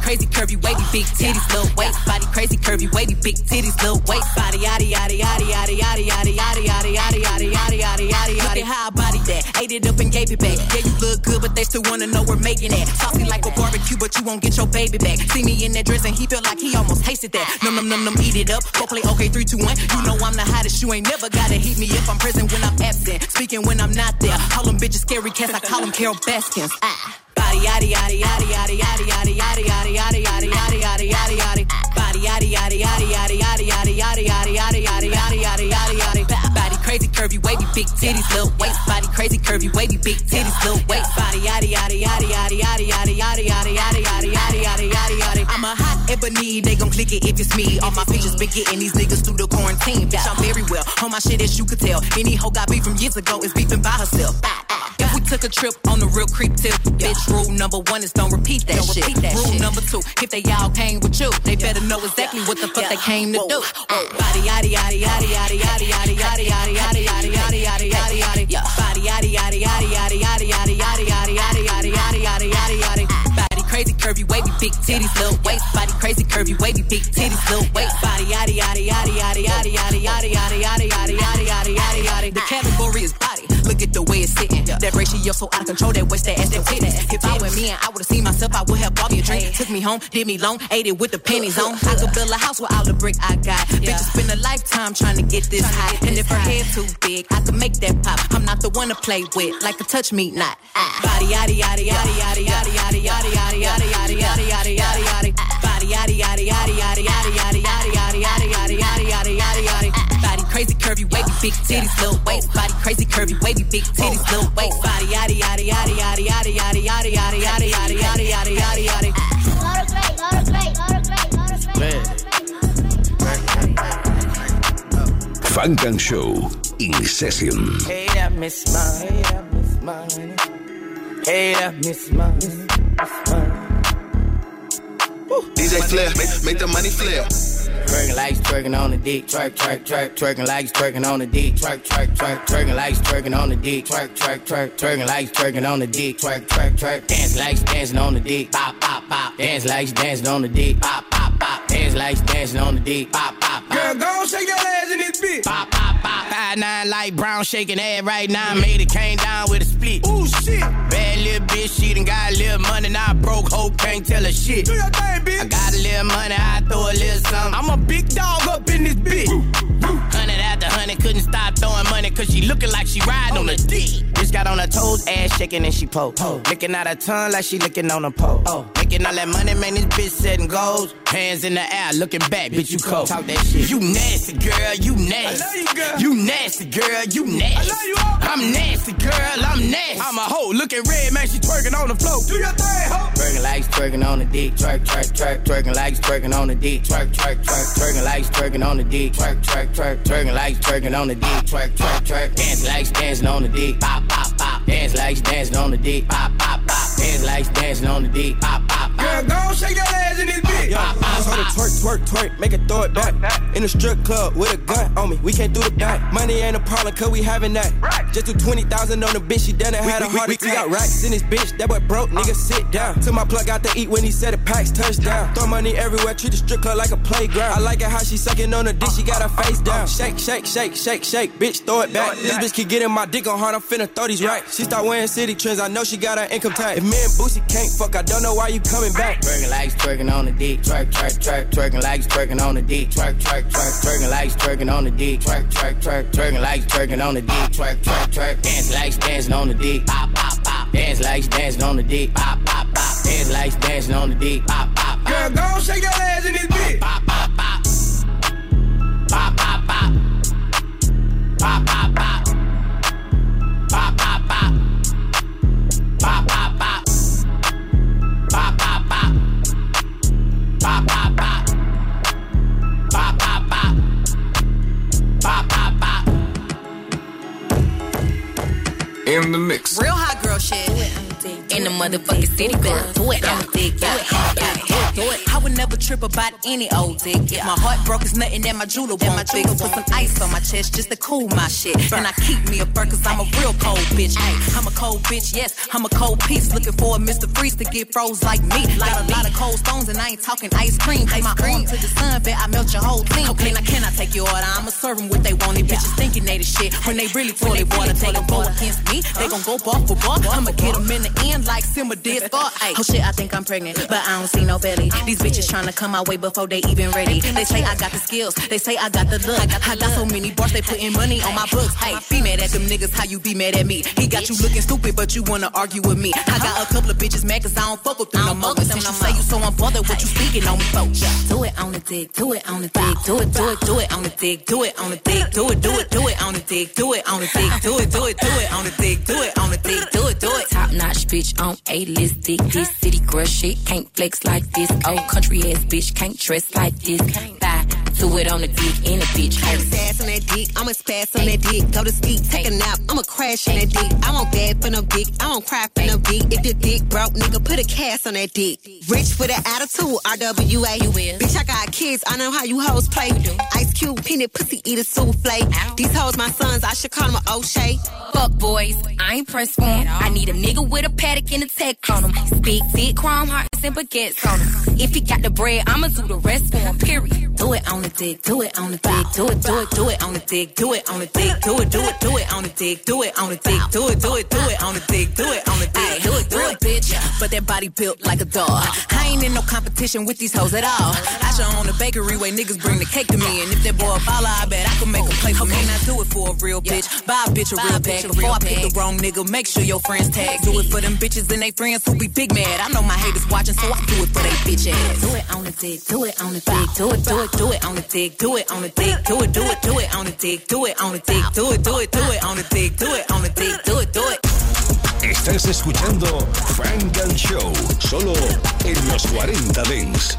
crazy curvy wavy big titties little waist. Body crazy curvy wavy big titties little waist. Body yaddy yaddy yaddy yaddy yaddy yaddy yaddy yaddy yaddy yaddy yaddy yaddy. Look at how I body that. Ate it up and gave it back. Yeah, you look good, but they still wanna know we're making it. Saucy like a barbecue, but you won't get your baby back. See me in that dress and he felt like he almost tasted that. Num num num num, eat it up. Go play okay, three, two, one. You know I'm the hottest. You ain't never gotta heat me if I'm present when I'm absent. Speaking when I'm not there. Call them bitches scary cats. I call them Carol Baskins. Ah. Body yaddy yaddy yaddy yaddy yaddy yaddy yaddy yaddy yaddy yaddy yaddy yaddy yaddy yaddy. Body yaddy yaddy yaddy yaddy yaddy yaddy yaddy yaddy yaddy yaddy yaddy yaddy yaddy. Body crazy curvy wavy big titties little waist. Body crazy curvy wavy big titties little waist. Body yaddy yaddy yaddy yaddy yaddy yaddy yaddy yaddy yaddy yaddy yaddy yaddy yaddy yaddy. I'm a hot ebony, they gon' click it if it's me. All my features been getting these niggas through the quarantine. Bitch, I'm very well on my shit as you could tell. Any hoe got beef from years ago is beefing by herself. Guess We took a trip on the real creep tip. Bitch, rule number one is don't repeat that Don't shit. repeat that rule shit. number two, if they all came with you, they better know exactly what the fuck they came to do. Body yaddy yaddy yaddy yaddy yaddy yaddy yaddy yaddy yaddy yaddy yaddy yaddy yaddy yaddy. Body yaddy yaddy yaddy yaddy yaddy yaddy yaddy yaddy yaddy yaddy yaddy yaddy yaddy yaddy. Body crazy, curvy, wavy, big titties, little waist. Body crazy, curvy, wavy, big titties, little waist. Body yaddy yaddy yaddy yaddy yaddy body. The way it's sitting. That ratio so out of control. That waist, that ass, that titties. If I were me and I would've seen myself, I would have bought me a drink. Took me home, did me long, ate it with the pennies on. I could build a house with all the brick I got. Bitches spend a lifetime trying to get this high. And if her head too big, I could make that pop. I'm not the one to play with, like a touch me not. Body yaddy yaddy yaddy yaddy yaddy yaddy yaddy yaddy yaddy yaddy yaddy yaddy yaddy yaddy. Body yaddy yaddy yaddy yaddy yaddy yaddy crazy curvy wavy big titties little waist. Body crazy curvy wavy big titties little waist. Body yaddy yaddy yaddy yaddy yaddy yaddy yaddy yaddy yaddy yaddy yaddy yaddy yaddy yaddy. Funk and Show in session. Hey, that Miss Mine. Hey, that Miss Mine. Hey, that Miss Mine. Miss Mine. DJ Flair, make, make the money flare. Twerking like he's twerking on the dick, twerk, twerk, twerk, twerking like he's twerking on the dick, twerk, twerk, twerk, twerking like he's twerking on the dick, twerk, twerk, twerk, twerking like he's twerking on the dick, twerk, twerk, twerk, dance like he's dancing on the dick, pop, pop, pop, dance like he's dancing on the dick, pop, pop, pop, dance like he's dancing on the dick, pop, pop, pop. Girl, go on, shake your ass in this bitch. Pop, pop, pop. Five nine like brown shaking head right now. Made it came down with a split. Ooh shit. Bad little bitch, she done got a little money. Now I broke hope, can't tell her shit. Do your thing, bitch. I got a little money, I throw a little something. I'm a big dog up in this bitch. Hundred after hundred, couldn't stop throwing money cause she looking like she riding on a dick. Bitch got on her toes, ass shaking and she po. Licking out her tongue like she licking on a pole. Oh. Making all that money, man, this bitch setting goals. Hands in the air, looking back, bitch, you cold. Talk that shit. You nasty, girl, you nasty. I love you, girl. You nasty, girl, you nasty. I love you all. I'm nasty, girl, I'm nasty. I'm a hoe, looking red, man, she twerking on the floor. Do your thing, ho. Twerking like he's twerking on the dick, twerk, twerk, twerk, twerking like he's twerking on the dick, twerk, twerk, twerk, twerking like he's twerking on the dick, twerk, twerk, twerk, twerking like he's twerking on the dick, twerk, twerk, twerk, dancing like he's dancing on the dick, pop, pop, pop, dance like he's dancing on the dick, pop, pop, pop, dance like he's dancing on the dick, pop, pop, Girl, pop. go on, shake your ass in this bitch. Pop, pop, So the twerk, twerk, twerk, make it throw it back. In the strip club with a gun on me, we can't do the back. Money ain't a problem, cause we having that. Just do 20,000 on the bitch, she done it, had a heart attack. We got racks in this bitch, that boy broke, nigga sit down. Took my plug out to eat when he said the packs touchdown. Throw money everywhere, treat the strip club like a playground. I like it how she sucking on the dick, she got her face down. Shake, shake, shake, shake, shake, bitch, throw it back. This bitch keep getting my dick on hard, I'm finna throw these racks. She start wearing city trends, I know she got her income tax. If me and Boosie can't fuck, I don't know why you coming back. Twerking like twerking on the dick. Twerk, twerk, twerk. Twerking like twerking on the dick. Twerk, twerk, twerk. Twerking like twerking on the dick. Twerk, twerk, twerk. Twerking like twerking on the dick. Twerk, twerk, twerk. Dance like dancing on the dick. Pop, pop, pop. Dance like dancing on the dick. Pop, pop, pop. Dance like dancing on the dick. Pop, pop, pop. Girl, go shake your ass in this bitch. Pop, pop, pop. Pop, pop, pop. Pop, pop. In the mix. Real hot girl shit. In the motherfucking city, better do it. On the dick, do it. I would never trip about any old dick. If my heart broke, it's nothing that my jeweler won't fix. Put some ice on my chest just to cool my shit. And I keep me a burn cause I'm a real cold bitch. I'm a cold bitch, yes, I'm a cold piece. Looking for a Mr. Freeze to get froze like me. Got a lot of cold stones and I ain't talking ice cream. Take my arm to the sun, bet I melt your whole team. Okay, now can I take your order? I'ma serve them what they want. These bitches thinking they the shit. When they really toilet water, take a go against me. They gon' go bar for bar. I'ma get them in the end like Simmer did [laughs] oh shit, I think I'm pregnant, but I don't see no belly. These bitches tryna come my way before they even ready. They say I got the skills, they say I got the look. I got so many bars, they putting money on my books. Hey, be mad at them niggas, how you be mad at me? He got you looking stupid, but you wanna argue with me. I got a couple of bitches mad cause I don't fuck with them no more. But since you say you so unbothered, what you speaking on me for? Do it on the dick, do it on the dick, do it, do it, do it on the dick, do it on the dick, do it, do it, do it on the dick, do it on the dick, do it, do it, do it on the dick, do it on the dick, do it, do it. Top notch bitch on A list dick. This city girl shit can't flex like this. Old country ass bitch can't dress like this. Do it on the dick and the bitch hurt. Sass on that dick, I'ma spaz on that dick. Go to sleep, take a nap, I'ma crash on that dick. I won't bad for no dick, I won't cry for no dick. If the dick broke, nigga, put a cast on that dick. Rich with an attitude, RWA. You will. Bitch, I got kids, I know how you hoes play. You. Ice cube, peanut pussy, eat a souffle. Ow. These hoes my sons, I should call them a O'Shea. Fuck boys, I ain't pressed for them. I need a nigga with a paddock and a tech on him. Speak, thick, chrome hearts and baguettes on him. If he got the bread, I'ma do the rest for him, period. Do it on the dick, do it on the dick, do it, do it, do it on the dick, do it on the dick, do it, do it, do it on the dick, do it on the dick, do it, do it, do it on the dick, do it on the dick, do it, do it, bitch. But that body built like a dog. I ain't in no competition with these hoes at all. I should own a bakery where niggas bring the cake to me, and if that boy follow, I bet I can make him play for me. I do it for a real bitch, buy a bitch a real bag before I pick the wrong nigga. Make sure your friends tag. Do it for them bitches and they friends who be big mad. I know my haters watching, so I do it for they bitch ass. Do it on the dick, do it on the dick, do it, do it, do it on the dick, do it on the dick, do it, do it, do it on the dick, do it on the dick, do it, do it, do it on the dick, do it on the dick, do it, do it. Estás escuchando Frank and Show, solo en los 40 Dings.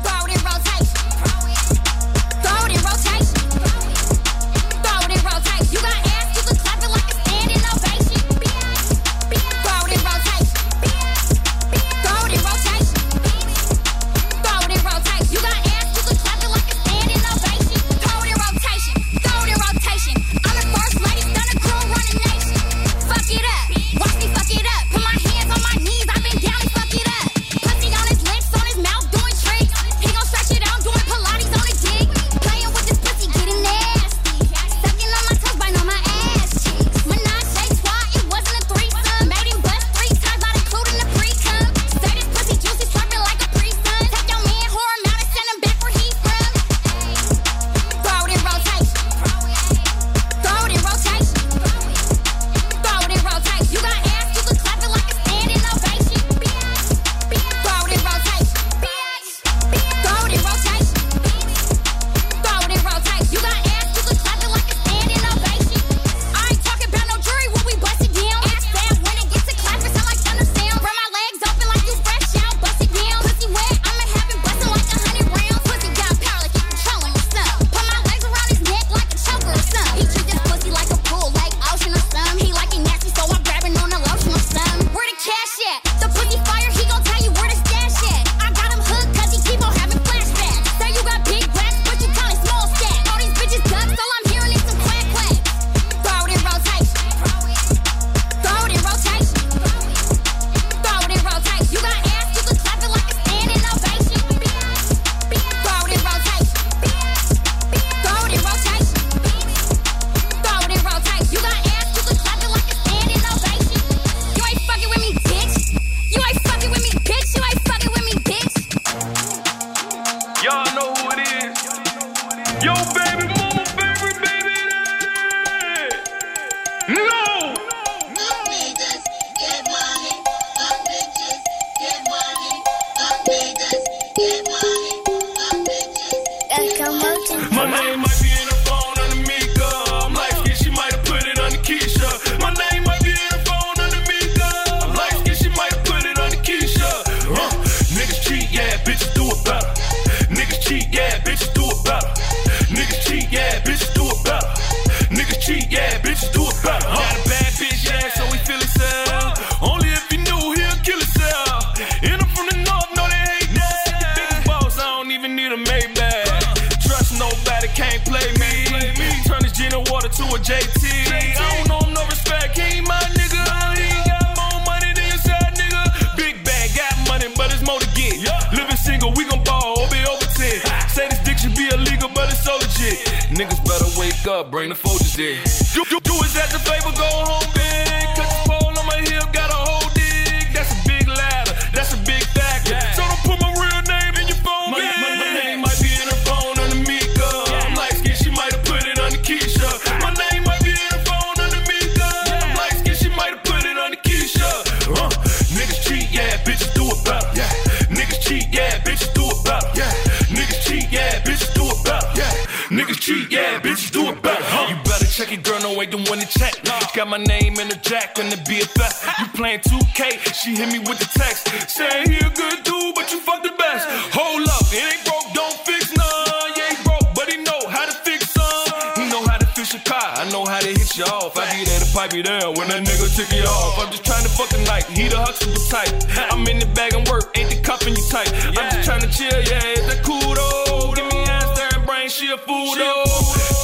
Inferno ain't the one to check. Got my name in the jack and the BFF. You playing 2K, she hit me with the text. Saying he a good dude, but you fuck the best. Hold up, it ain't broke, don't fix none. Yeah, he broke, but he know how to fix some. He know how to fix a car, I know how to hit you off. I be there to pipe you down when that nigga took you off. I'm just trying to fuck a night, he the Huxtable type. I'm in the bag and work, ain't the cuffing you tight. I'm just trying to chill, yeah, it's that kudo? Give me ass, there brain, she a fool though.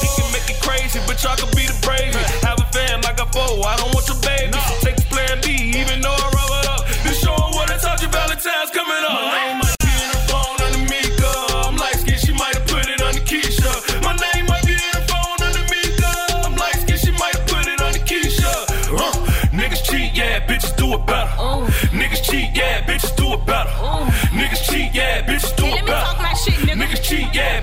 He can make it crazy, but y'all can the. Have a fam like a foe, I don't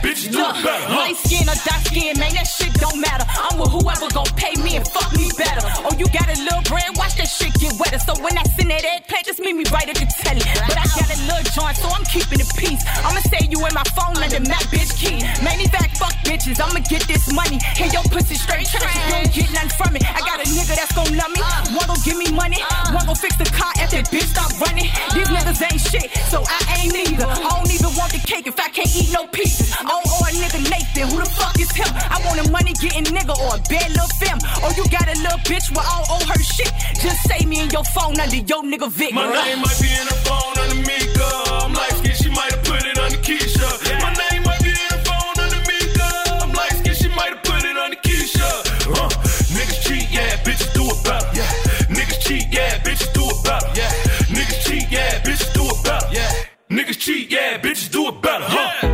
bitches do it better. huh? Light skin or dark skin, man, that shit don't matter. I'm with whoever gon' pay me and fuck me better. Oh, you got a little bread, watch that shit get wetter. So when I send that eggplant, just meet me right at the telly. But I got a little joint, so I'm keeping it peace. I'ma say you in my phone let under my bitch key. Many back fuck bitches, I'ma get this money. And your pussy straight trash, you don't get nothing from it. I got a nigga that's gon' love me, one gon' give me money, one gon' fix the car if that bitch stop running. These niggas ain't shit, so I ain't neither. I don't even want the cake if I can't eat no pieces. I a money getting nigga or a bad little femme. Or you got a little bitch where I don't owe her shit. Just say me in your phone under your nigga Vic. My name might be in the phone under Mika. I'm light skinned, she might have put it under Keisha. My name might be in the phone under Mika. I'm light skinned, she might have put it under Keisha. Uh, niggas cheat, yeah, bitches do it better. Yeah. Niggas cheat, yeah, bitches do it better. Yeah. Niggas cheat, yeah, bitches do it better. Yeah. Niggas cheat, yeah, bitches do it better. Huh?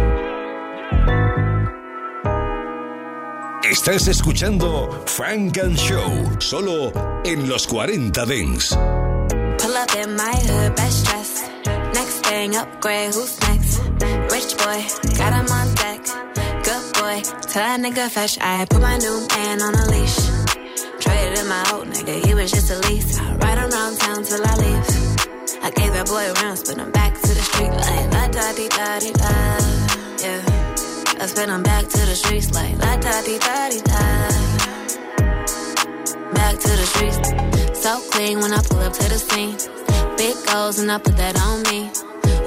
Estás escuchando Funk and Show, solo en los 40 Dance. Pull up in my hood, best dress. Next thing, who's next? Rich boy, got him on deck. Good boy, tell that nigga fetch. I put my new man on a leash. Traded nigga, he was just a lease. I ride around town till I leave. I gave that boy back to the street like da da da. Yeah. I spin him back to the streets like la da di da di da. Back to the streets. So clean when I pull up to the scene. Big goals and I put that on me.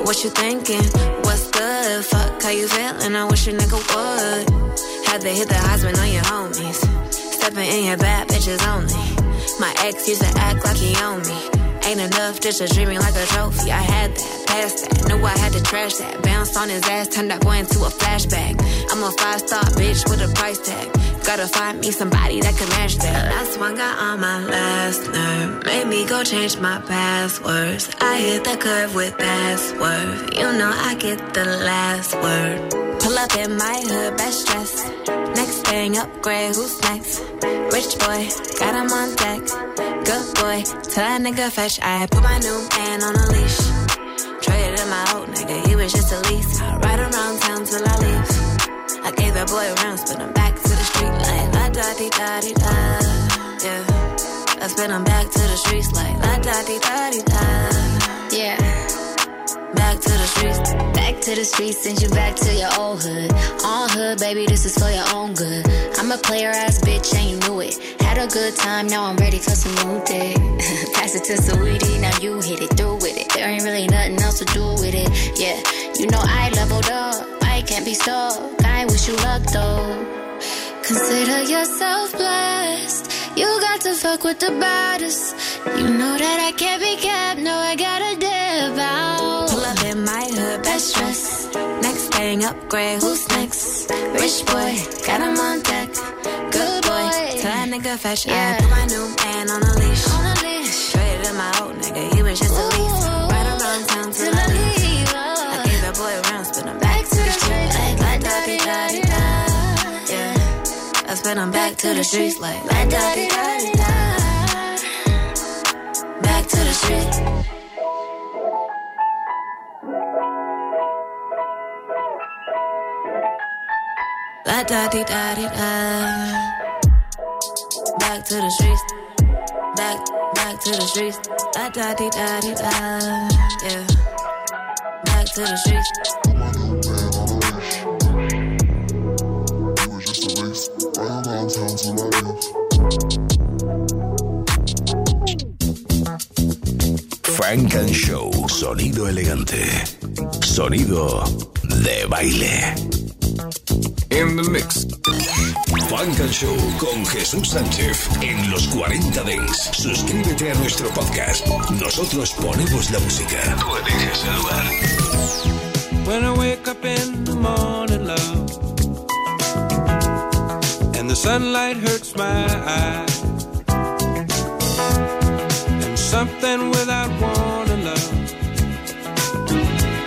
What you thinking? What's good? Fuck how you feeling? I wish a nigga would. Had to hit the husband on your homies. Stepping in your bad bitches only. My ex used to act like he owned me. Ain't enough, just a dreaming like a trophy. I had that, passed that, knew I had to trash that. Bounced on his ass, turned that boy into a flashback. I'm a five star bitch with a price tag. Gotta find me somebody that can match that. Last one got on my last nerve. Made me go change my passwords. I hit the curve with password. You know I get the last word. Pull up in my hood, best dress. Thing, upgrade, who's next? Rich boy, got him on deck. Good boy, tell that nigga fetch. I put my new man on a leash. Traded my old nigga, he was just a lease. I ride around town till I leave. I gave that boy a round, spin him back to the street like la da di da di da. Yeah, I spin him back to the streets like la da di da di da. To the streets. Back to the streets, send you back to your old hood. On hood, baby, this is for your own good. I'm a player ass bitch, and you knew it. Had a good time, now I'm ready for some new dick. [laughs] Pass it to Sweetie, now you hit it through with it. There ain't really nothing else to do with it. Yeah, you know I leveled up, I can't be stuck. I wish you luck though. Consider yourself blessed. You got to fuck with the baddest. You know that I can't be kept. No, I gotta dip out. Pull up in my hood, best dress. Next thing, upgrade. Who's next? Rich boy, got him on deck. Good boy, tell that nigga fetch. I put my new man on a leash. On a leash. Traded in my old nigga, he was just a lease. Yeah. I'm back to the streets like la da di da di da. Back to the streets. La da di da di da. Back to the streets. Back, back to the streets. La da di da di da. Yeah. Back to the streets. Frank and Show, sonido elegante, sonido de baile. In the mix. Funk and Show con Jesús Sánchez en los 40 Dents. Suscríbete a nuestro podcast. Nosotros ponemos la música. Tú eliges el lugar. When I wake up in the morning, the sunlight hurts my eyes, and something will